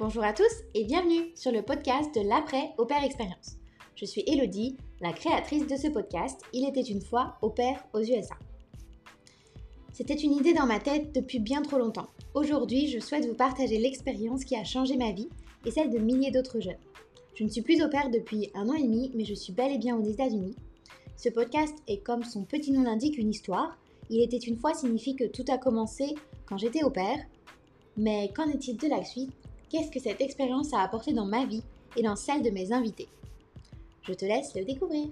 bonjour à tous et bienvenue sur le podcast de l'après au père expérience. Je suis Elodie, la créatrice de ce podcast Il était une fois au père aux USA. C'était une idée dans ma tête depuis bien trop longtemps. Aujourd'hui, je souhaite vous partager l'expérience qui a changé ma vie et celle de milliers d'autres jeunes. Je ne suis plus au père depuis un an et demi, mais je suis bel et bien aux États-Unis. Ce podcast est comme son petit nom l'indique une histoire. Il était une fois signifie que tout a commencé quand j'étais au père. Mais qu'en est-il de la suite? Qu'est-ce que cette expérience a apporté dans ma vie et dans celle de mes invités Je te laisse le découvrir.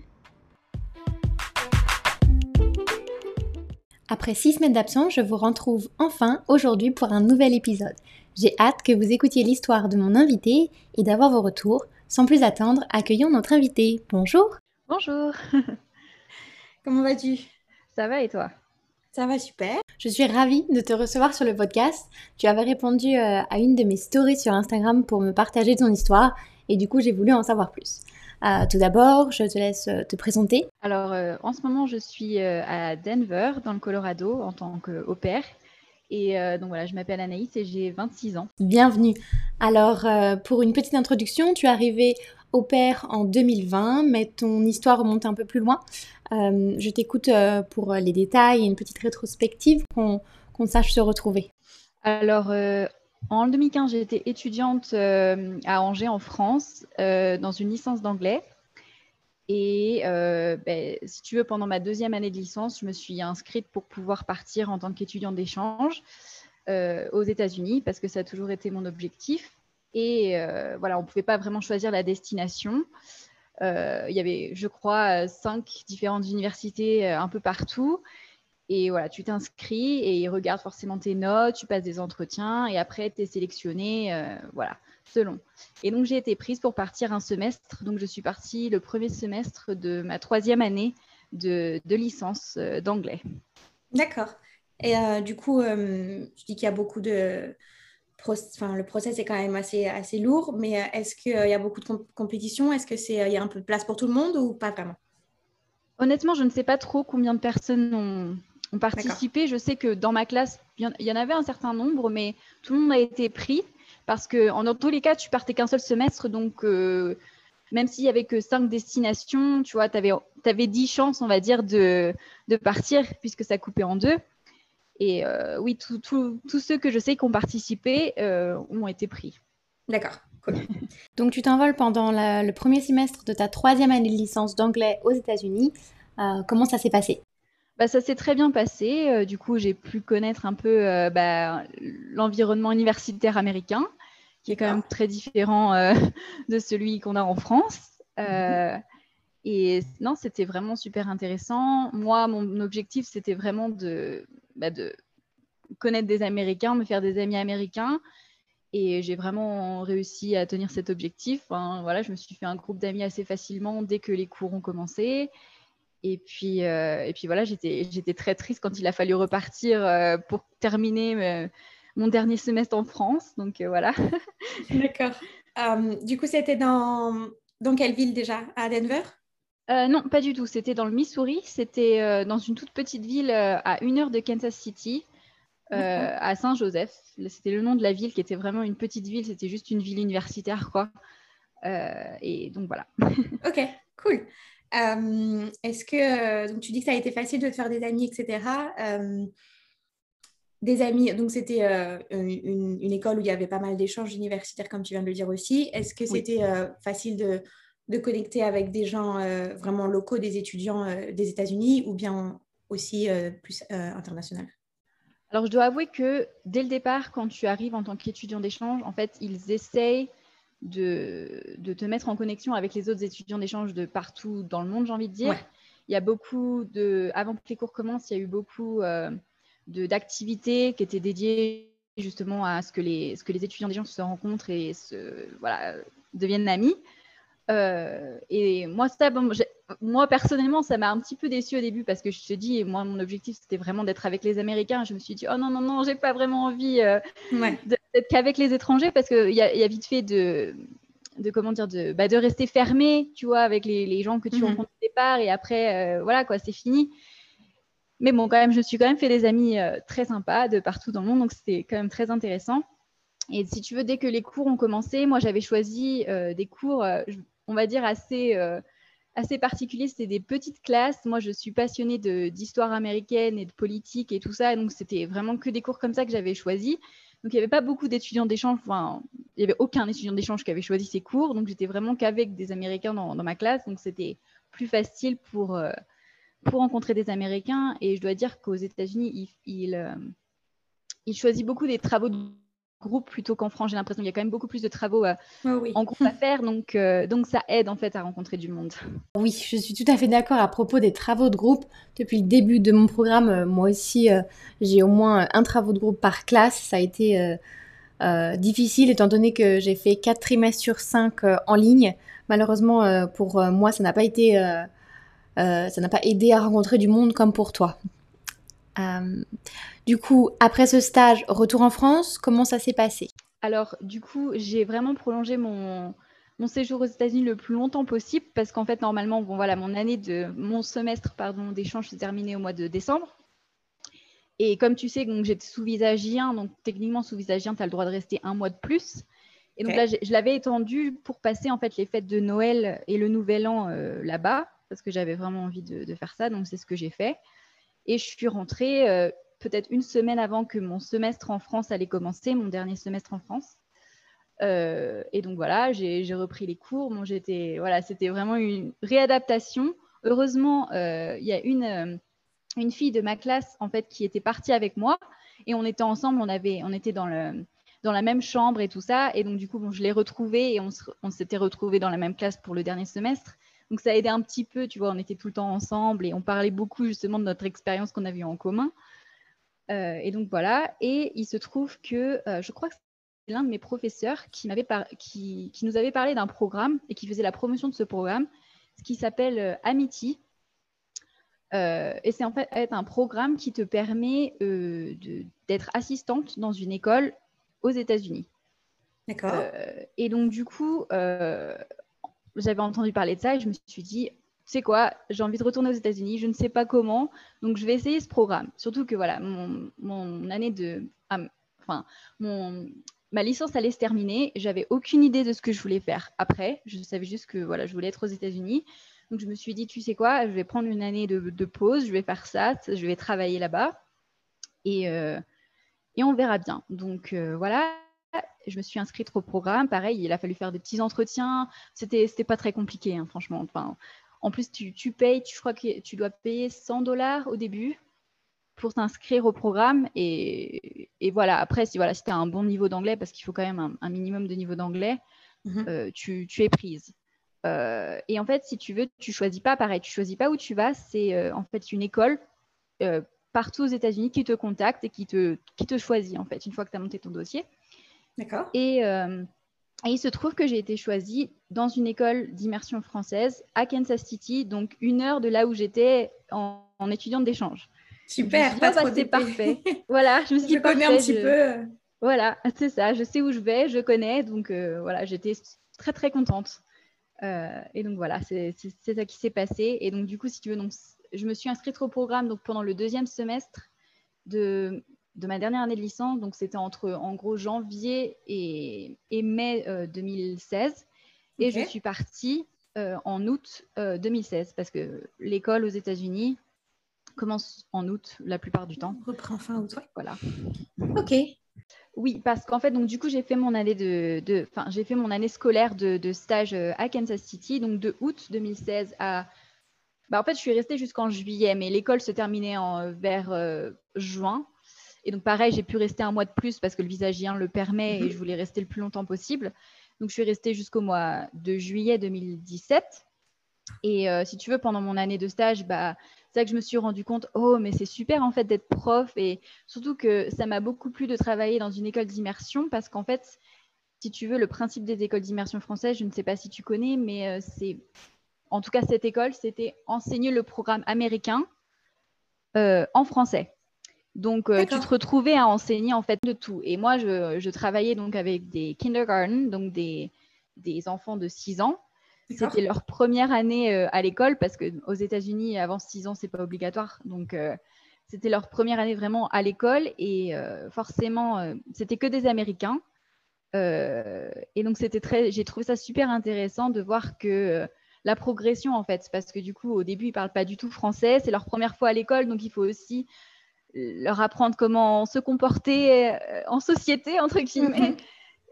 Après six semaines d'absence, je vous retrouve enfin aujourd'hui pour un nouvel épisode. J'ai hâte que vous écoutiez l'histoire de mon invité et d'avoir vos retours. Sans plus attendre, accueillons notre invité. Bonjour Bonjour Comment vas-tu? Ça va et toi? Ça va super. Je suis ravie de te recevoir sur le podcast. Tu avais répondu euh, à une de mes stories sur Instagram pour me partager ton histoire et du coup j'ai voulu en savoir plus. Euh, tout d'abord, je te laisse euh, te présenter. Alors en ce moment je suis à Denver dans le Colorado en tant qu'au pair. Et donc voilà, je m'appelle Anaïs et j'ai 26 ans. Bienvenue. Alors, pour une petite introduction, tu es arrivée au père en 2020, mais ton histoire remonte un peu plus loin. Euh, je t'écoute euh, pour les détails et une petite rétrospective qu'on sache se retrouver. Alors, euh, en 2015, j'ai été étudiante à Angers en France dans une licence d'anglais. Et ben, si tu veux, pendant ma deuxième année de licence, je me suis inscrite pour pouvoir partir en tant qu'étudiante d'échange aux États-Unis parce que ça a toujours été mon objectif. Et euh, voilà, on ne pouvait pas vraiment choisir la destination. Euh, il y avait, je crois, cinq différentes universités euh, un peu partout. Et voilà, tu t'inscris et ils regardent forcément tes notes, tu passes des entretiens et après tu es sélectionné, voilà, selon. Et donc j'ai été prise pour partir un semestre. Donc je suis partie le premier semestre de ma troisième année de, de licence d'anglais. D'accord. Et du coup, je dis qu'il y a beaucoup de, enfin, le process est quand même assez, assez lourd, mais euh, est-ce qu'il y a beaucoup de compétition Est-ce qu'il y a un peu de place pour tout le monde ou pas vraiment? Honnêtement, je ne sais pas trop combien de personnes ont, ont participé. Je sais que dans ma classe, il y en avait un certain nombre, mais tout le monde a été pris parce que en, dans tous les cas, tu partais qu'un seul semestre, donc euh, même s'il y avait que cinq destinations, tu vois, tu avais, avais 10 chances, on va dire, de, de partir puisque ça coupait en deux. Et euh, oui, tous ceux que je sais qui ont participé euh, ont été pris. D'accord. Cool. Donc tu t'envoles pendant le premier semestre de ta troisième année de licence d'anglais aux États-Unis. Euh, comment ça s'est passé? Bah, ça s'est très bien passé. du coup, j'ai pu connaître un peu bah, l'environnement universitaire américain, qui est quand même très différent de celui qu'on a en France. Et non, c'était vraiment super intéressant. Moi, mon objectif, c'était vraiment de, bah, de connaître des Américains, me faire des amis américains. Et j'ai vraiment réussi à tenir cet objectif. voilà, je me suis fait un groupe d'amis assez facilement dès que les cours ont commencé. Et puis, euh, et puis voilà, j'étais, très triste quand il a fallu repartir euh, pour terminer euh, mon dernier semestre en France. Donc voilà. D'accord. du coup, c'était dans, dans quelle ville déjà? À Denver? Euh, non, pas du tout. C'était dans le Missouri. C'était euh, dans une toute petite ville euh, à une heure de Kansas City, à Saint-Joseph. C'était le nom de la ville qui était vraiment une petite ville. C'était juste une ville universitaire, quoi. et donc voilà. ok, cool. Est-ce que donc tu dis que ça a été facile de te faire des amis, etc. des amis, donc c'était une, école où il y avait pas mal d'échanges universitaires, comme tu viens de le dire aussi. Est-ce que c'était facile de de connecter avec des gens euh, vraiment locaux, des étudiants euh, des États-Unis ou bien aussi euh, plus international? Alors, je dois avouer que dès le départ, quand tu arrives en tant qu'étudiant d'échange, en fait, ils essayent de, de, te mettre en connexion avec les autres étudiants d'échange de partout dans le monde, j'ai envie de dire. Il y a beaucoup de. Avant que les cours commencent, il y a eu beaucoup d'activités qui étaient dédiées justement à ce que les, ce que les étudiants d'échange se rencontrent et se, voilà, deviennent amis. Euh, et moi, ça, moi, personnellement, ça m'a un petit peu déçu au début parce que je te dis, moi, mon objectif, c'était vraiment d'être avec les Américains. Je me suis dit, oh non, non, non, j'ai pas vraiment envie euh, d'être qu'avec les étrangers parce qu'il y, y, a vite fait de, de comment dire, de, bah, de rester fermé, tu vois, avec les, les gens que tu mhm. rencontres au départ et après, euh, voilà, quoi, c'est fini. Mais bon, quand même, je me suis quand même fait des amis très sympas de partout dans le monde, donc c'était quand même très intéressant. Et si tu veux, dès que les cours ont commencé, moi j'avais choisi des cours, on va dire, assez assez particulier. C'était des petites classes. Moi, je suis passionnée d'histoire américaine et de politique et tout ça. Donc, c'était vraiment que des cours comme ça que j'avais choisi. Donc, il n'y avait pas beaucoup d'étudiants d'échange. Enfin, il n'y avait aucun étudiant d'échange qui avait choisi ces cours. Donc, j'étais vraiment qu'avec des Américains dans, ma classe. Donc, c'était plus facile pour, euh, pour rencontrer des Américains. Et je dois dire qu'aux États-Unis, il, il, euh, choisit beaucoup des travaux de groupe plutôt qu'en France. J'ai l'impression qu'il y a quand même beaucoup plus de travaux euh, en groupe à faire, donc, euh, donc ça aide en fait à rencontrer du monde. Oui, je suis tout à fait d'accord à propos des travaux de groupe. Depuis le début de mon programme, euh, moi aussi, j'ai au moins un travaux de groupe par classe. Ça a été difficile étant donné que j'ai fait 4 trimestres sur 5 en ligne. Malheureusement, pour moi, ça n'a pas été... ça n'a pas aidé à rencontrer du monde comme pour toi. Euh, du coup, après ce stage, retour en France, comment ça s'est passé? Alors, du coup, j'ai vraiment prolongé mon, mon séjour aux États-Unis le plus longtemps possible parce qu'en fait, normalement, bon, voilà, mon année de mon semestre pardon d'échange s'est terminé au mois de décembre. Et comme tu sais, donc j'étais sous visa J1, donc techniquement sous visa J1, tu as le droit de rester un mois de plus. Et donc là, je l'avais étendu pour passer en fait les fêtes de Noël et le Nouvel An euh, là-bas parce que j'avais vraiment envie de, de faire ça. Donc c'est ce que j'ai fait. Et je suis rentrée euh, peut-être une semaine avant que mon semestre en France allait commencer, mon dernier semestre en France. Euh, et donc voilà, j'ai repris les cours. Bon, voilà, c'était vraiment une réadaptation. Heureusement, euh, il y a une, une fille de ma classe en fait qui était partie avec moi et on était ensemble. On avait, on était dans le dans la même chambre et tout ça. Et donc, du coup, bon, je l'ai retrouvée et on s'était retrouvés dans la même classe pour le dernier semestre. Donc ça a aidé un petit peu, tu vois, on était tout le temps ensemble et on parlait beaucoup justement de notre expérience qu'on avait en commun. Euh, et donc voilà, et il se trouve que euh, je crois que c'est l'un de mes professeurs qui, qui, qui, nous avait parlé d'un programme et qui faisait la promotion de ce programme, ce qui s'appelle euh, Amity. et c'est en fait un programme qui te permet d'être assistante dans une école aux États-Unis. D'accord. et donc, du coup, j'avais entendu parler de ça et je me suis dit, c'est quoi, j'ai envie de retourner aux États-Unis, je ne sais pas comment, donc je vais essayer ce programme. Surtout que voilà, mon, année de, ah, enfin, ma licence allait se terminer, j'avais aucune idée de ce que je voulais faire après. Je savais juste que voilà, je voulais être aux États-Unis. Donc je me suis dit, tu sais quoi, je vais prendre une année de, pause, je vais faire ça, je vais travailler là-bas et, euh, on verra bien. Donc euh, voilà, je me suis inscrite au programme. Pareil, il a fallu faire des petits entretiens. C'était, c'était pas très compliqué, hein, franchement. Enfin, en plus, tu, tu, payes, tu, je crois que tu dois payer 100 dollars au début pour t'inscrire au programme. Et, et, voilà, après, si, voilà, si tu as un bon niveau d'anglais, parce qu'il faut quand même un, minimum de niveau d'anglais, mhm. euh, tu, tu, es prise. Euh, et en fait, si tu veux, tu choisis pas, pareil, tu choisis pas où tu vas. C'est euh, en fait une école partout aux États-Unis qui te contacte et qui te, qui te choisit, en fait, une fois que tu as monté ton dossier. D'accord. Euh, et, il se trouve que j'ai été choisie dans une école d'immersion française à Kansas City, donc une heure de là où j'étais en, étudiante d'échange. Super, pas oh, bah, c'est parfait. voilà, je me suis dit, je connais un petit peu. Voilà, c'est ça, je sais où je vais, je connais, donc euh, voilà, j'étais très très contente. Euh, et donc voilà, c'est ça qui s'est passé. Et donc du coup, si tu veux, donc, je me suis inscrite au programme donc, pendant le deuxième semestre de de ma dernière année de licence, donc c'était entre en gros janvier et, mai 2016. Euh, et je suis partie euh, en août 2016 euh, parce que l'école aux États-Unis commence en août la plupart du temps. Reprend fin août, Voilà. Ok. Oui, parce qu'en fait, donc du coup, j'ai fait mon année de, enfin, j'ai fait mon année scolaire de, stage à Kansas City, donc de août 2016 à, bah, en fait, je suis restée jusqu'en juillet, mais l'école se terminait en, vers juin. Et donc, pareil, j'ai pu rester un mois de plus parce que le visa J1 le permet et mhm. je voulais rester le plus longtemps possible. Donc, je suis restée jusqu'au mois de juillet 2017. Et euh, si tu veux, pendant mon année de stage, bah, c'est là que je me suis rendu compte, oh, mais c'est super en fait d'être prof. Et surtout que ça m'a beaucoup plu de travailler dans une école d'immersion parce qu'en fait, si tu veux, le principe des écoles d'immersion françaises, je ne sais pas si tu connais, mais euh, c'est, en tout cas, cette école, c'était enseigner le programme américain euh, en français. Donc, euh, tu te retrouvais à enseigner en fait de tout. Et moi, je, travaillais donc avec des kindergarten, donc des, enfants de 6 ans. C'était leur première année euh, à l'école parce qu'aux États-Unis, avant 6 ans, c'est pas obligatoire. Donc, euh, c'était leur première année vraiment à l'école et forcément, c'était que des Américains. et donc, c'était très, j'ai trouvé ça super intéressant de voir que la progression, en fait, parce que du coup, au début, ils ne parlent pas du tout français, c'est leur première fois à l'école, donc il faut aussi leur apprendre comment se comporter en société, entre guillemets.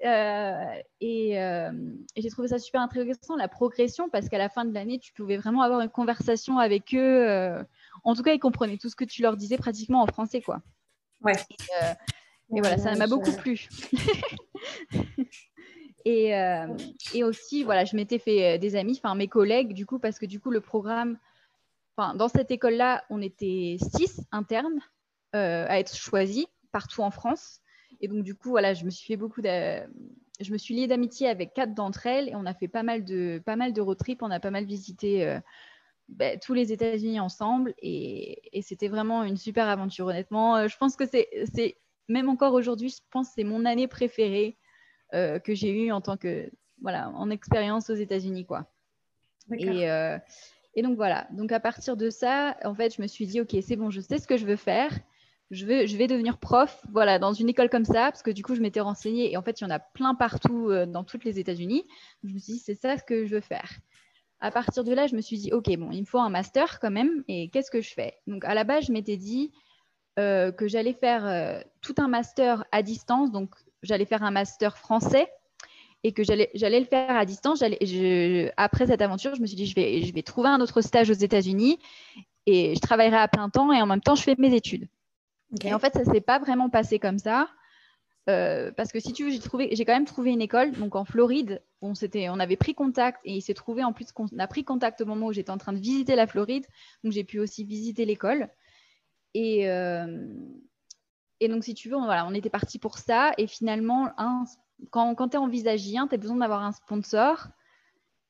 Euh, et, euh, et j'ai trouvé ça super intéressant, la progression, parce qu'à la fin de l'année, tu pouvais vraiment avoir une conversation avec eux. Euh, en tout cas, ils comprenaient tout ce que tu leur disais pratiquement en français, quoi. Ouais. Et, voilà, ça m'a beaucoup plu. et, et, aussi, voilà, je m'étais fait des amis, enfin mes collègues, du coup, parce que du coup, le programme, enfin, dans cette école-là, on était six internes à être choisis partout en France. Et donc, du coup, voilà, je me suis fait beaucoup de... Je me suis liée d'amitié avec quatre d'entre elles et on a fait pas mal de, pas mal de road trips. On a pas mal visité euh, ben, tous les États-Unis ensemble et, c'était vraiment une super aventure, honnêtement. Euh, je pense que c'est, même encore aujourd'hui, je pense que c'est mon année préférée euh, que j'ai eue en tant que, voilà, en expérience aux États-Unis, quoi. Et, et donc, voilà. Donc, à partir de ça, en fait, je me suis dit, OK, c'est bon, je sais ce que je veux faire je vais, devenir prof, voilà, dans une école comme ça, parce que du coup, je m'étais renseignée et en fait, il y en a plein partout euh, dans toutes les États-Unis. Je me suis dit, c'est ça ce que je veux faire. À partir de là, je me suis dit, OK, bon, il me faut un master quand même, et qu'est-ce que je fais? Donc, à la base, je m'étais dit euh, que j'allais faire euh, tout un master à distance, donc j'allais faire un master français et que j'allais, le faire à distance. Après cette aventure, je me suis dit, je vais trouver un autre stage aux États-Unis et je travaillerai à plein temps et en même temps, je fais mes études. Et en fait, ça ne s'est pas vraiment passé comme ça. Euh, parce que si tu veux, j'ai quand même trouvé une école, donc en Floride, on, on avait pris contact et il s'est trouvé en plus qu'on a pris contact au moment où j'étais en train de visiter la Floride, donc j'ai pu aussi visiter l'école. Et, euh, donc, si tu veux, on, voilà, on était parti pour ça. Et finalement, quand, quand tu es en visa J1, tu as besoin d'avoir un sponsor.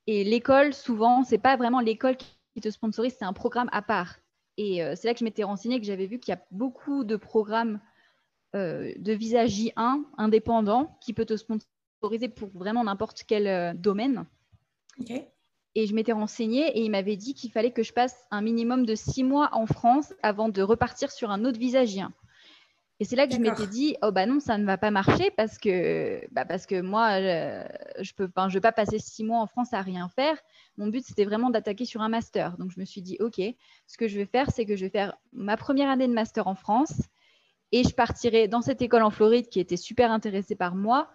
Et l'école, souvent, c'est pas vraiment l'école qui te sponsorise, c'est un programme à part. Et euh, c'est là que je m'étais renseignée, que j'avais vu qu'il y a beaucoup de programmes euh, de visa J1 indépendants qui peut te sponsoriser pour vraiment n'importe quel euh, domaine. Et je m'étais renseignée et il m'avait dit qu'il fallait que je passe un minimum de six mois en France avant de repartir sur un autre visa J1. Et c'est là que je m'étais dit, oh bah non, ça ne va pas marcher parce que, bah parce que moi, je peux, je vais pas passer six mois en France à rien faire. Mon but, c'était vraiment d'attaquer sur un master. Donc, je me suis dit, OK, ce que je vais faire, c'est que je vais faire ma première année de master en France et je partirai dans cette école en Floride qui était super intéressée par moi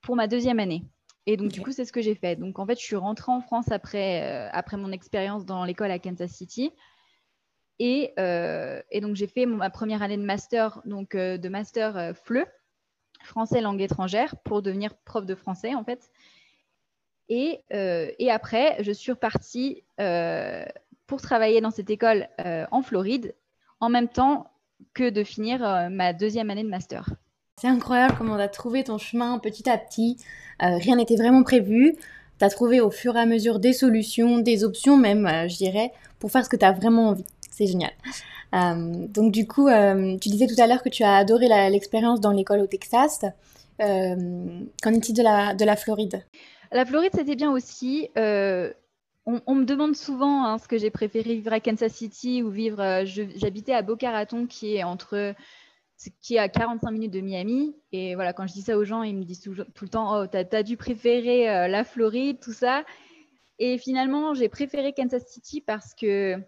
pour ma deuxième année. Et donc, du coup, c'est ce que j'ai fait. Donc, en fait, je suis rentrée en France après, euh, après mon expérience dans l'école à Kansas City. Euh, et, donc, j'ai fait ma première année de master, donc euh, de master euh, FLE, français langue étrangère, pour devenir prof de français, en fait. Et, après, je suis repartie pour travailler dans cette école en Floride, en même temps que de finir ma deuxième année de master. C'est incroyable comment tu as trouvé ton chemin petit à petit. rien n'était vraiment prévu. Tu as trouvé au fur et à mesure des solutions, des options même, je dirais, pour faire ce que tu as vraiment envie. C'est génial. Euh, donc du coup, euh, tu disais tout à l'heure que tu as adoré l'expérience dans l'école au Texas. Euh, qu'en est-il de la, de la Floride? La Floride, c'était bien aussi. On, me demande souvent hein, ce que j'ai préféré vivre à Kansas City ou vivre. J'habitais à Boca Raton, qui est entre qui est à 45 minutes de Miami. Et voilà, quand je dis ça aux gens, ils me disent tout, le temps Oh, t'as as dû préférer la Floride, tout ça. Et finalement, j'ai préféré Kansas City parce que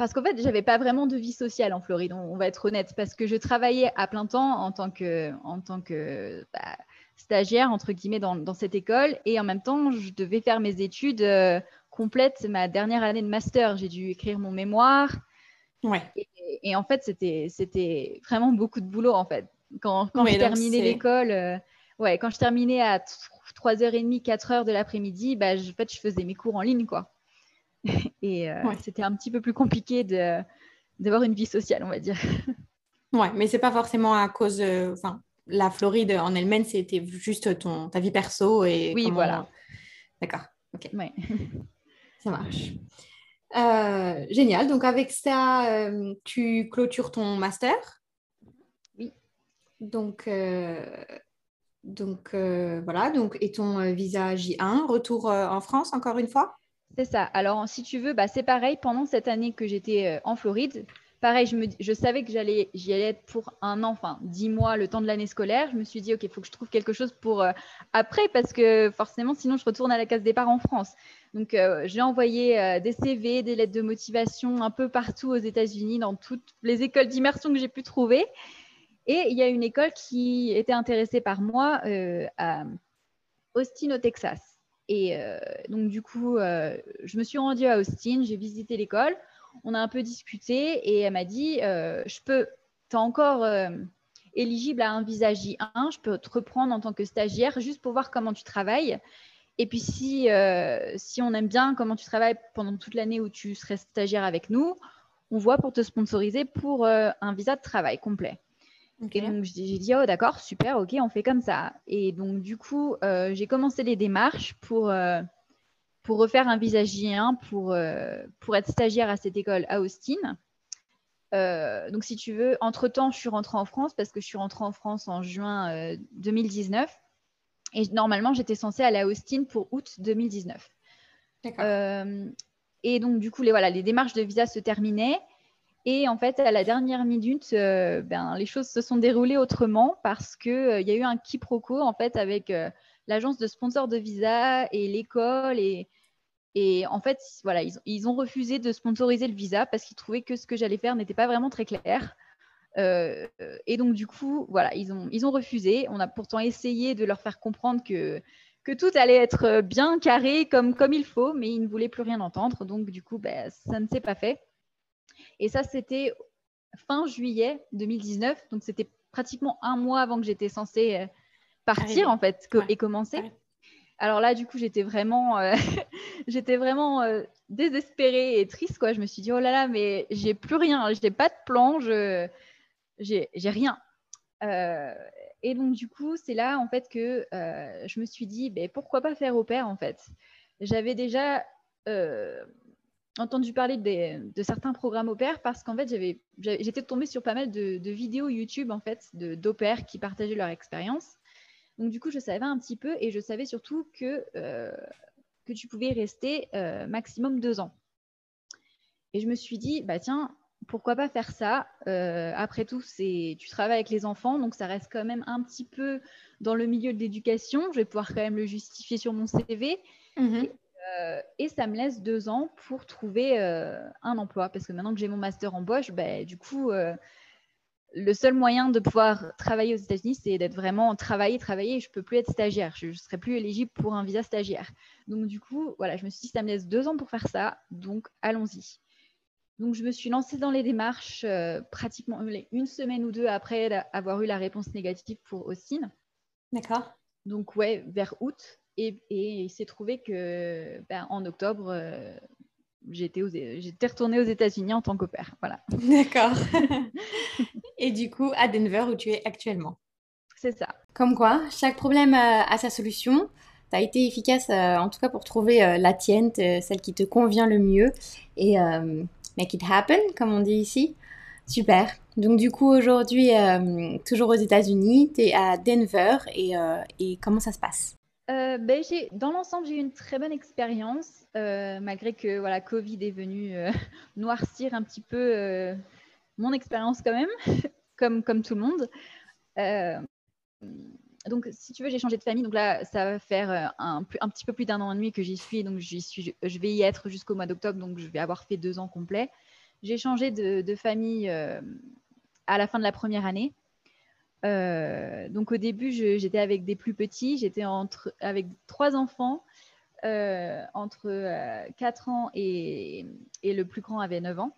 parce qu'en fait, j'avais pas vraiment de vie sociale en Floride, on, va être honnête, parce que je travaillais à plein temps en tant que, en tant que bah, stagiaire, entre guillemets, dans, cette école. Et en même temps, je devais faire mes études euh, complètes, ma dernière année de master. J'ai dû écrire mon mémoire. Ouais. Et, en fait, c'était vraiment beaucoup de boulot, en fait. Quand, quand je terminais l'école, euh, ouais, quand je terminais à 3h30, 4h de l'après-midi, bah, en fait, je faisais mes cours en ligne, quoi. Et euh, c'était un petit peu plus compliqué d'avoir une vie sociale, on va dire. Ouais, mais c'est pas forcément à cause. Enfin, la Floride en elle-même, c'était juste ton, ta vie perso et. Oui, voilà. D'accord. Ok. Ouais. ça marche. Euh, génial. Donc, avec ça, euh, tu clôtures ton master? Oui. Donc, donc voilà. Donc, et ton visa J1, retour en France encore une fois? C'est ça. Alors, si tu veux, bah, c'est pareil. Pendant cette année que j'étais euh, en Floride, pareil, je, savais que j'allais, j'y allais être pour un an, enfin dix mois, le temps de l'année scolaire. Je me suis dit, ok, il faut que je trouve quelque chose pour euh, après, parce que forcément, sinon, je retourne à la case départ en France. Donc, euh, j'ai envoyé des CV, des lettres de motivation un peu partout aux États-Unis, dans toutes les écoles d'immersion que j'ai pu trouver. Et il y a une école qui était intéressée par moi à Austin, au Texas. Et donc, du coup, je me suis rendue à Austin, j'ai visité l'école on a un peu discuté et elle m'a dit euh, Je peux, tu es encore euh, éligible à un visa J1, je peux te reprendre en tant que stagiaire juste pour voir comment tu travailles. Et puis, si, euh, si on aime bien comment tu travailles pendant toute l'année où tu serais stagiaire avec nous, on voit pour te sponsoriser pour un visa de travail complet. Et donc, j'ai dit, oh d'accord, super, ok, on fait comme ça. Et donc, du coup, j'ai commencé les démarches pour pour refaire un visage J1 pour, euh, pour être stagiaire à cette école à Austin. Euh, donc, si tu veux, entre-temps, je suis rentrée en France parce que je suis rentrée en France en juin 2019. Euh, et normalement, j'étais censée aller à Austin pour août 2019. et donc, du coup, les, voilà, les démarches de visa se terminaient. Et en fait, à la dernière minute, ben, les choses se sont déroulées autrement parce qu'il y a eu un quiproquo en fait, avec l'agence de sponsor de visa et l'école. Et, et en fait, voilà, ils, ont refusé de sponsoriser le visa parce qu'ils trouvaient que ce que j'allais faire n'était pas vraiment très clair. Euh, et donc, du coup, voilà, ils ont, ils ont refusé. On a pourtant essayé de leur faire comprendre que, que tout allait être bien carré comme, comme il faut, mais ils ne voulaient plus rien entendre. Donc, du coup, ben, ça ne s'est pas fait. Et ça, c'était fin juillet 2019. Donc, c'était pratiquement un mois avant que j'étais censée euh, partir en fait et commencer. Alors là, du coup, j'étais vraiment, euh, j'étais vraiment euh, désespérée et triste quoi. Je me suis dit oh là là, mais j'ai plus rien, j'ai pas de plan, je, j'ai, rien. Euh, et donc du coup, c'est là en fait que je me suis dit, ben, pourquoi pas faire au pair en fait. J'avais déjà entendu parler de certains programmes au pair parce qu'en fait, j'avais, j'étais tombée sur pas mal de, vidéos YouTube en fait de d'au pair qui partageaient leur expérience. Donc, du coup, je savais un petit peu et je savais surtout que, euh, que tu pouvais rester euh, maximum deux ans. Et je me suis dit, bah tiens, pourquoi pas faire ça? Euh, Après tout, c'est tu travailles avec les enfants, donc ça reste quand même un petit peu dans le milieu de l'éducation. Je vais pouvoir quand même le justifier sur mon CV. Mhm. Et, ça me laisse deux ans pour trouver un emploi. Parce que maintenant que j'ai mon master en Bosch, bah, du coup, le seul moyen de pouvoir travailler aux États-Unis, c'est d'être vraiment travailler, travailler. je ne peux plus être stagiaire. Je ne serai plus éligible pour un visa stagiaire. Donc, du coup, voilà, je me suis dit, ça me laisse deux ans pour faire ça. Donc, allons-y. Donc, je me suis lancée dans les démarches euh, pratiquement une semaine ou deux après avoir eu la réponse négative pour Austin. D'accord. Donc, ouais, vers août. Et, il s'est trouvé que ben, en octobre, euh, j'étais, retournée aux États-Unis en tant qu'opère. Voilà. D'accord. Et du coup, à Denver, où tu es actuellement. C'est ça. Comme quoi, chaque problème a, sa solution. Tu as été efficace, euh, en tout cas, pour trouver euh, la tienne, celle qui te convient le mieux. Et euh, make it happen, comme on dit ici. Super. Donc, du coup, aujourd'hui, toujours aux États-Unis, tu es à Denver. Et, et comment ça se passe? Ben, dans l'ensemble, j'ai eu une très bonne expérience. Euh, malgré que voilà, Covid est venu euh, noircir un petit peu euh, mon expérience quand même, comme, tout le monde. donc, si tu veux, j'ai changé de famille. Donc là, ça va faire un, petit peu plus d'un an et demi que j'y suis. Donc, je vais y être jusqu'au mois d'octobre. Donc, je vais avoir fait deux ans complets. J'ai changé de famille à la fin de la première année. Donc au début, j'étais avec des plus petits, j'étais avec trois enfants euh, entre 4 euh, ans et, le plus grand avait 9 ans.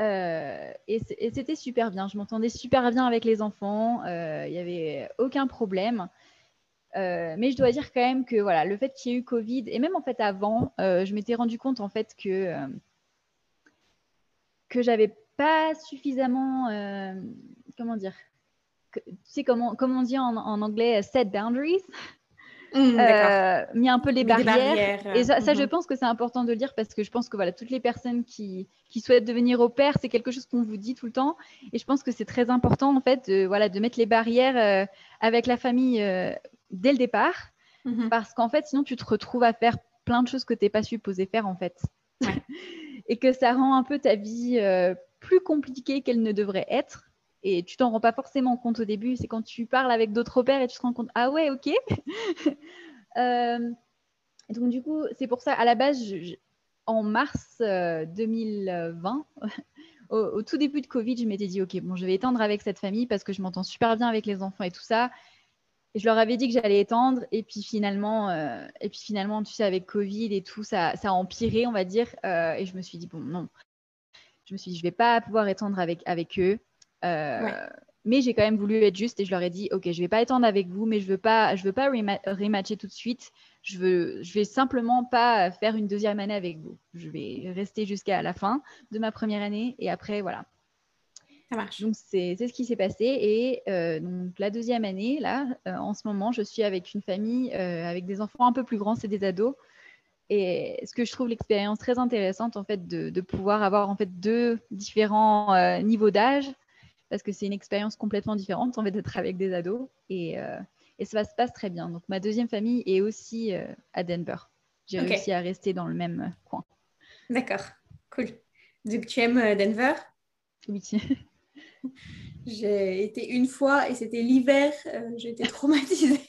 Euh, et c'était super bien. Je m'entendais super bien avec les enfants. Il n'y avait aucun problème. mais je dois dire quand même que voilà, le fait qu'il y ait eu Covid, et même en fait avant, je m'étais rendu compte en fait que, que j'avais pas suffisamment, comment dire, tu sais comment, comment on dit en, en anglais, set boundaries. Mmh, euh, mis un peu les barrières. Et ça, je mmh. pense que c'est important de le dire parce que je pense que voilà, toutes les personnes qui, qui souhaitent devenir au pair, c'est quelque chose qu'on vous dit tout le temps. Et je pense que c'est très important en fait de, voilà, de mettre les barrières euh, avec la famille euh, dès le départ. Mmh parce qu'en fait, sinon, tu te retrouves à faire plein de choses que tu n'es pas supposé faire en fait. et que ça rend un peu ta vie plus compliquée qu'elle ne devrait être. Et tu t'en rends pas forcément compte au début. C'est quand tu parles avec d'autres pères et tu te rends compte, ah ouais, ok. Euh, donc du coup, c'est pour ça, à la base, en mars 2020, euh, au, tout début de Covid, je m'étais dit, ok, bon, je vais étendre avec cette famille parce que je m'entends super bien avec les enfants et tout ça. Et je leur avais dit que j'allais étendre. Et puis finalement, euh, et puis finalement, tu sais, avec Covid et tout, ça, ça a empiré, on va dire. et je me suis dit, bon, non. Je me suis dit, je vais pas pouvoir étendre avec, avec eux. Euh, mais j'ai quand même voulu être juste et je leur ai dit, ok, je vais pas étendre avec vous, mais je veux pas, je veux pas rematcher tout de suite. Je veux, je vais simplement pas faire une deuxième année avec vous. Je vais rester jusqu'à la fin de ma première année et après, voilà. Ça marche. Donc c'est ce qui s'est passé et euh, donc la deuxième année, là, euh, en ce moment, je suis avec une famille avec des enfants un peu plus grands, c'est des ados. Et ce que je trouve l'expérience très intéressante, en fait, de, de, pouvoir avoir en fait deux différents niveaux d'âge parce que c'est une expérience complètement différente en fait d'être avec des ados et, euh, et, ça se passe très bien. Donc ma deuxième famille est aussi euh, à Denver. J'ai réussi à rester dans le même euh, coin. D'accord, cool. Donc tu aimes Denver? Oui. J'ai été une fois et c'était l'hiver, j'ai été traumatisée.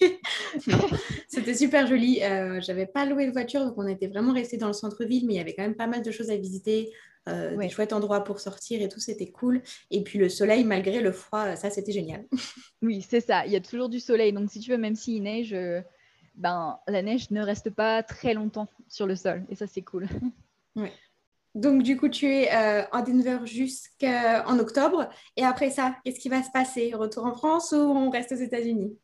c'était super joli. J'avais pas loué de voiture, donc on était vraiment resté dans le centre-ville, mais il y avait quand même pas mal de choses à visiter. Euh, des chouettes endroits pour sortir et tout, c'était cool. Et puis le soleil, malgré le froid, ça, c'était génial. oui, c'est ça. Il y a toujours du soleil. Donc, si tu veux, même s'il neige, euh, ben, la neige ne reste pas très longtemps sur le sol. Et ça, c'est cool. Donc, du coup, tu es euh, en Denver jusqu'en octobre. Et après ça, qu'est-ce qui va se passer? Retour en France ou on reste aux États-Unis?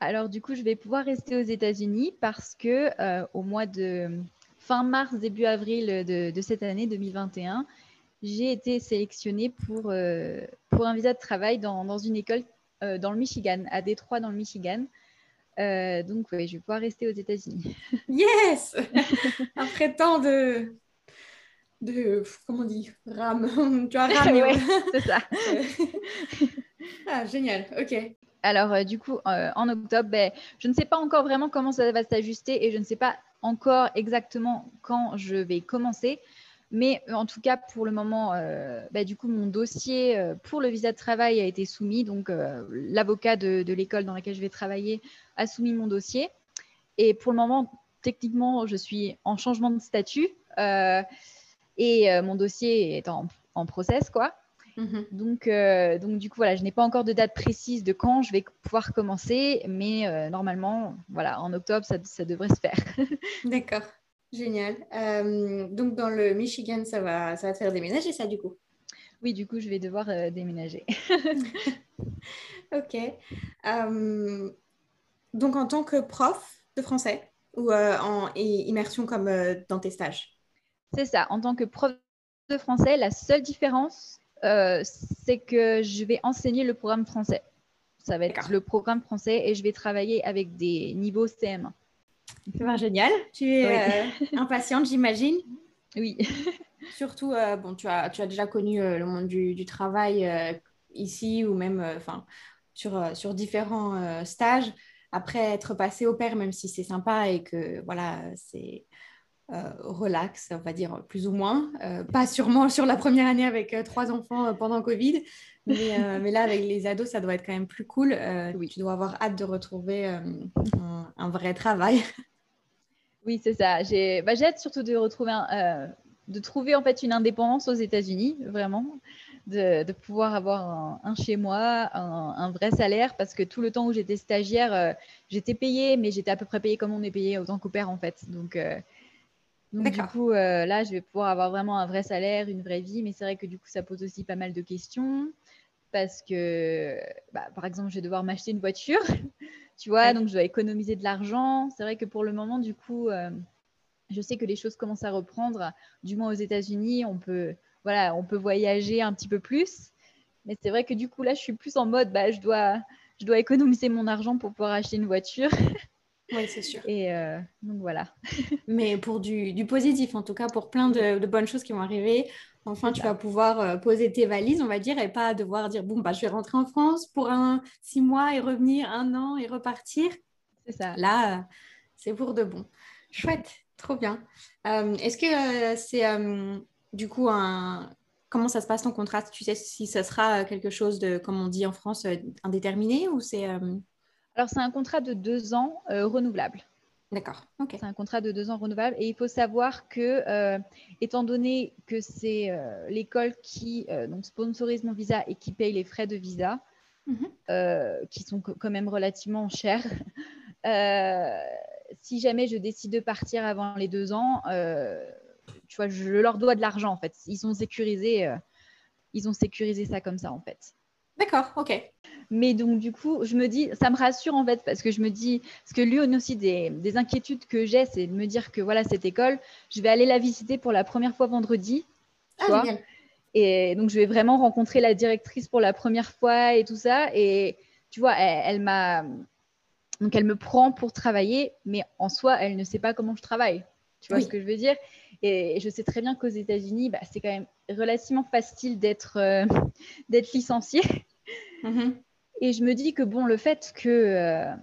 Alors, du coup, je vais pouvoir rester aux États-Unis parce que au mois de fin mars, début avril de, cette année 2021, j'ai été sélectionnée pour, euh, pour un visa de travail dans, une école euh, dans le Michigan, à Détroit dans le Michigan. Euh, donc, oui, je vais pouvoir rester aux États-Unis. Yes Après tant de, de comment on dit, rame. tu as ramé. ouais, c'est ça. ah, génial, ok. Alors, du coup, en octobre, ben, je ne sais pas encore vraiment comment ça va s'ajuster et je ne sais pas encore exactement quand je vais commencer. Mais en tout cas, pour le moment, euh, bah, du coup, mon dossier euh, pour le visa de travail a été soumis. Donc, euh, l'avocat de, l'école dans laquelle je vais travailler a soumis mon dossier. Et pour le moment, techniquement, je suis en changement de statut. Et mon dossier est en, en process, quoi. Mhm. Donc, euh, donc, du coup, voilà, je n'ai pas encore de date précise de quand je vais pouvoir commencer, mais euh, normalement, voilà, en octobre, ça, ça devrait se faire. D'accord, génial. Euh, donc, dans le Michigan, ça va, ça va te faire déménager, ça, du coup? Oui, du coup, je vais devoir déménager. ok. donc, en tant que prof de français ou en immersion comme dans tes stages? C'est ça, en tant que prof de français, la seule différence, euh, c'est que je vais enseigner le programme français. Ça va être le programme français et je vais travailler avec des niveaux CM1. C'est génial. Tu es euh, impatiente, j'imagine. Oui. Surtout, euh, bon, tu as, tu as déjà connu le monde du, travail ici ou même enfin sur, sur différents stages. Après être passé au père, même si c'est sympa et que voilà, c'est euh, relax, on va dire plus ou moins. Euh, pas sûrement sur la première année avec euh, trois enfants pendant Covid, mais, là avec les ados, ça doit être quand même plus cool. oui. Tu dois avoir hâte de retrouver un, vrai travail. Oui, c'est ça. J'ai bah, hâte surtout de retrouver de trouver en fait une indépendance aux États-Unis, vraiment. De, pouvoir avoir un, chez moi, un, vrai salaire, parce que tout le temps où j'étais stagiaire, j'étais payée, mais j'étais à peu près payée comme on est payé autant qu'au père en fait. Donc, donc du coup, euh, là, je vais pouvoir avoir vraiment un vrai salaire, une vraie vie, mais c'est vrai que du coup, ça pose aussi pas mal de questions parce que, bah, par exemple, je vais devoir m'acheter une voiture, tu vois, donc je dois économiser de l'argent. C'est vrai que pour le moment, du coup, euh, je sais que les choses commencent à reprendre, du moins aux États-Unis, on peut, voilà, on peut voyager un petit peu plus, mais c'est vrai que du coup, là, je suis plus en mode, bah, je dois, je dois économiser mon argent pour pouvoir acheter une voiture. Oui, c'est sûr. Et euh, donc voilà. Mais pour du, du, positif, en tout cas, pour plein de, bonnes choses qui vont arriver. Enfin, tu vas pouvoir euh, poser tes valises, on va dire, et pas devoir dire bon, bah, je vais rentrer en France pour un six mois et revenir un an et repartir. C'est ça. Là, euh, c'est pour de bon. Chouette, trop bien. Est-ce que c'est du coup un, comment ça se passe ton contrat Tu sais si ça sera quelque chose de, comme on dit en France, indéterminé ou c'est... Alors, c'est un contrat de deux ans renouvelable. D'accord. C'est un contrat de deux ans renouvelable. Et il faut savoir que, euh, étant donné que c'est euh, l'école qui euh, donc sponsorise mon visa et qui paye les frais de visa, mhm. qui sont quand même relativement chers, si jamais je décide de partir avant les deux ans, tu vois, je leur dois de l'argent en fait. Ils ont sécurisé, ils ont sécurisé ça comme ça en fait. D'accord, ok. Mais donc, du coup, je me dis, ça me rassure en fait, parce que je me dis, parce que l'une aussi des, des, inquiétudes que j'ai, c'est de me dire que voilà, cette école, je vais aller la visiter pour la première fois vendredi. ah, Et donc, je vais vraiment rencontrer la directrice pour la première fois et tout ça. Et tu vois, elle, m'a. Donc, elle me prend pour travailler, mais en soi, elle ne sait pas comment je travaille. Tu vois ce que je veux dire? Et je sais très bien qu'aux États-Unis, bah, c'est quand même relativement facile d'être euh, d'être licencié. Mhm. Et je me dis que bon, le fait que, euh,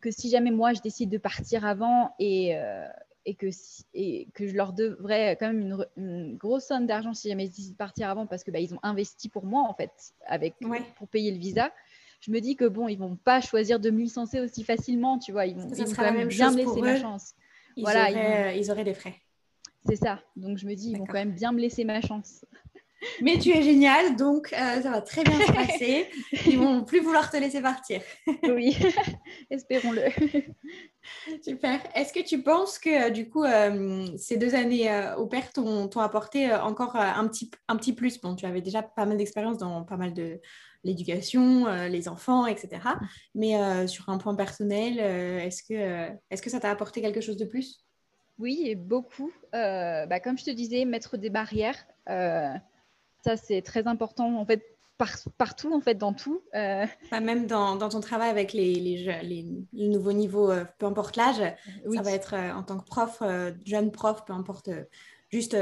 que si jamais moi je décide de partir avant et, euh, et, que, et que je leur devrais quand même une, grosse somme d'argent si jamais ils décident de partir avant parce que bah, ils ont investi pour moi en fait avec, pour payer le visa. Je me dis que bon, ils vont pas choisir de me licencier aussi facilement, tu vois. Ils vont, ils quand même bien me laisser ma chance. Ils, voilà, auraient, ils, auraient des frais. C'est ça. Donc je me dis, ils vont quand même bien me laisser ma chance. Mais tu es génial, donc euh, ça va très bien se passer. Ils vont plus vouloir te laisser partir. oui, espérons-le. Super. Est-ce que tu penses que du coup, euh, ces deux années au père t'ont apporté euh, encore un, petit, un petit plus? Bon, tu avais déjà pas mal d'expérience dans pas mal de l'éducation, les enfants, etc. Mais sur un point personnel, est-ce que, est que ça t'a apporté quelque chose de plus? Oui, et beaucoup. Bah, comme je te disais, mettre des barrières. Ça, c'est très important, en fait, partout, en fait, dans tout. Euh... même dans, dans, ton travail avec les, les, les, nouveaux niveaux, euh, peu importe l'âge, ça va être euh, en tant que prof, jeune prof, peu importe, juste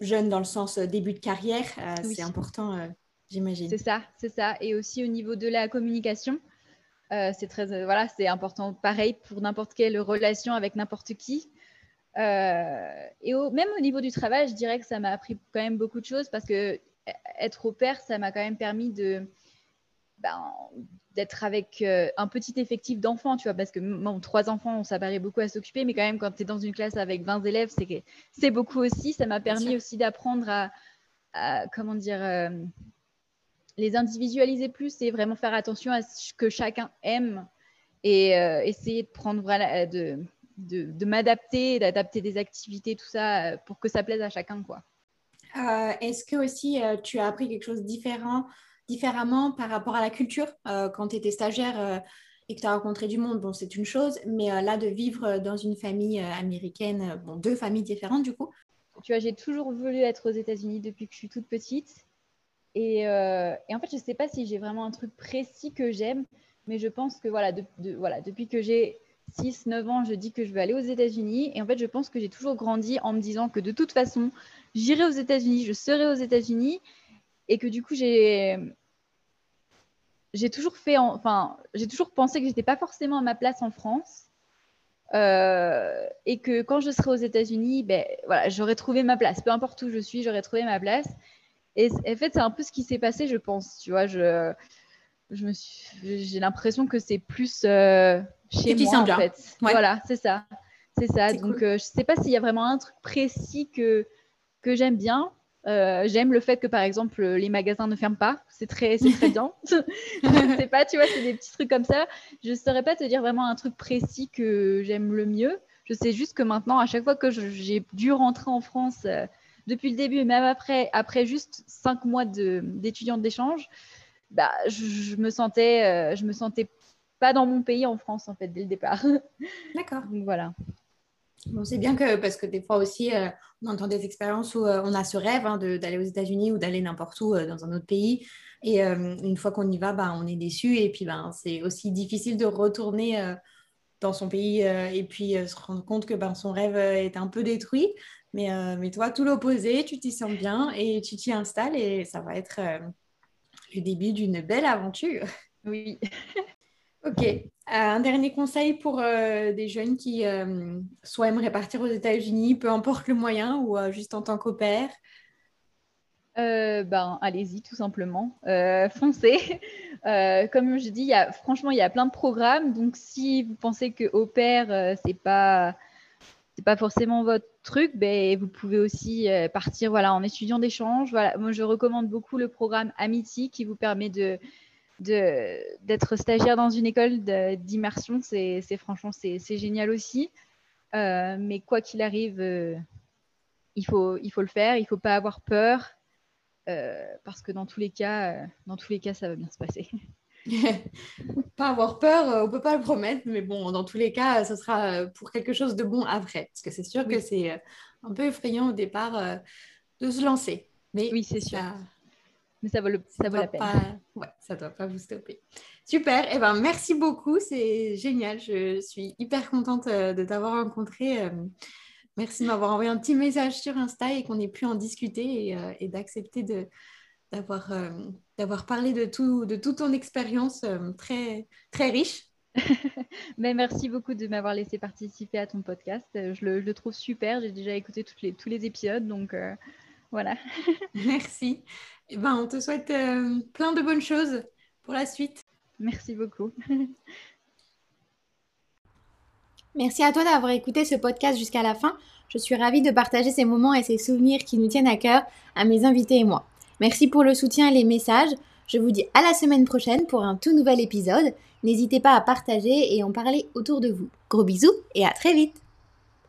jeune dans le sens début de carrière, c'est important, j'imagine. C'est ça, c'est ça. Et aussi au niveau de la communication. c'est très voilà c'est important pareil pour n'importe quelle relation avec n'importe qui euh, et même au niveau du travail, je dirais que ça m'a appris quand même beaucoup de choses parce que être au père, ça m'a quand même permis de ben, d'être avec euh, un petit effectif d'enfants, tu vois, parce que bon, trois enfants, ça paraît beaucoup à s'occuper, mais quand même, quand tu es dans une classe avec 20 élèves, c'est, beaucoup aussi. Ça m'a permis aussi d'apprendre à, comment dire, euh, les individualiser plus et vraiment faire attention à ce que chacun aime et essayer de prendre, voilà, de, de, m'adapter, d'adapter des activités, tout ça, euh, pour que ça plaise à chacun. quoi. Euh, est-ce que aussi euh, tu as appris quelque chose différent, différemment par rapport à la culture quand tu étais stagiaire et que tu as rencontré du monde? Bon, c'est une chose, mais là, de vivre dans une famille américaine, bon, deux familles différentes du coup? Tu vois, j'ai toujours voulu être aux États-Unis depuis que je suis toute petite. Et, et en fait, je ne sais pas si j'ai vraiment un truc précis que j'aime, mais je pense que voilà, voilà depuis que j'ai 6, 9 ans, je dis que je veux aller aux États-Unis. Et en fait, je pense que j'ai toujours grandi en me disant que de toute façon, j'irai aux États-Unis, je serai aux États-Unis. Et que du coup, j'ai. J'ai toujours fait, enfin, j'ai toujours pensé que j'étais pas forcément à ma place en France, euh, et que quand je serai aux États-Unis, ben voilà, j'aurais trouvé ma place. Peu importe où je suis, j'aurais trouvé ma place. Et en fait, c'est un peu ce qui s'est passé, je pense. Tu vois, je, je me j'ai l'impression que c'est plus euh, chez moi en fait. Voilà, c'est ça, c'est ça. Donc euh, je sais pas s'il y a vraiment un truc précis que que j'aime bien. Euh, j'aime le fait que par exemple les magasins ne ferment pas, c'est très c'est très bien. je sais pas, tu vois, c'est des petits trucs comme ça. Je saurais pas te dire vraiment un truc précis que j'aime le mieux. Je sais juste que maintenant, à chaque fois que j'ai dû rentrer en France depuis le début, même après, après juste cinq mois d'étudiante d'échange, bah, je, me sentais, euh, je me sentais pas dans mon pays en France en fait dès le départ. D'accord. Donc voilà. Bon, c'est bien que parce que des fois aussi euh, on entend des expériences où euh, on a ce rêve hein, d'aller aux États-Unis ou d'aller n'importe où dans un autre pays et une fois qu'on y va, bah, on est déçu et puis ben c'est aussi difficile de retourner dans son pays et puis se rendre compte que ben, son rêve est un peu détruit. Mais, mais toi, tout l'opposé, tu t'y sens bien et tu t'y installes et ça va être le début d'une belle aventure. Oui. ok. Euh, un dernier conseil pour euh, des jeunes qui euh, soit aimeraient partir aux États-Unis, peu importe le moyen, ou juste en tant qu'au ben, allez-y, tout simplement. foncez. comme je dis, y a, franchement, il y a plein de programmes. Donc, si vous pensez que au pair, c'est pas c'est pas forcément votre truc, ben, vous pouvez aussi euh, partir voilà, en étudiant d'échange. Voilà. Moi, je recommande beaucoup le programme Amity qui vous permet de, d'être stagiaire dans une école d'immersion. C'est, franchement, c'est, génial aussi. Euh, mais quoi qu'il arrive, euh, il, faut, il faut le faire. Il faut pas avoir peur parce que dans tous les cas, dans tous les cas, ça va bien se passer. pas avoir peur, euh, on peut pas le promettre, mais bon, dans tous les cas, ce sera euh, pour quelque chose de bon après. Parce que c'est sûr que c'est euh, un peu effrayant au départ de se lancer. Mais oui, c'est sûr. Mais ça vaut, le, ça, vaut la peine. Ouais, ça doit pas vous stopper. Super, et eh ben, merci beaucoup, c'est génial. Je suis hyper contente de t'avoir rencontré. Merci de m'avoir envoyé un petit message sur Insta et qu'on ait pu en discuter et, et d'accepter de, d'avoir d'avoir parlé de tout de toute ton expérience euh, très très riche. Mais merci beaucoup de m'avoir laissé participer à ton podcast. Euh, je le, je le trouve super. J'ai déjà écouté toutes les, tous les épisodes, donc voilà. merci. Et eh ben, on te souhaite plein de bonnes choses pour la suite. Merci beaucoup. Merci à toi d'avoir écouté ce podcast jusqu'à la fin. Je suis ravie de partager ces moments et ces souvenirs qui nous tiennent à cœur à mes invités et moi. Merci pour le soutien et les messages. Je vous dis à la semaine prochaine pour un tout nouvel épisode. N'hésitez pas à partager et en parler autour de vous. Gros bisous et à très vite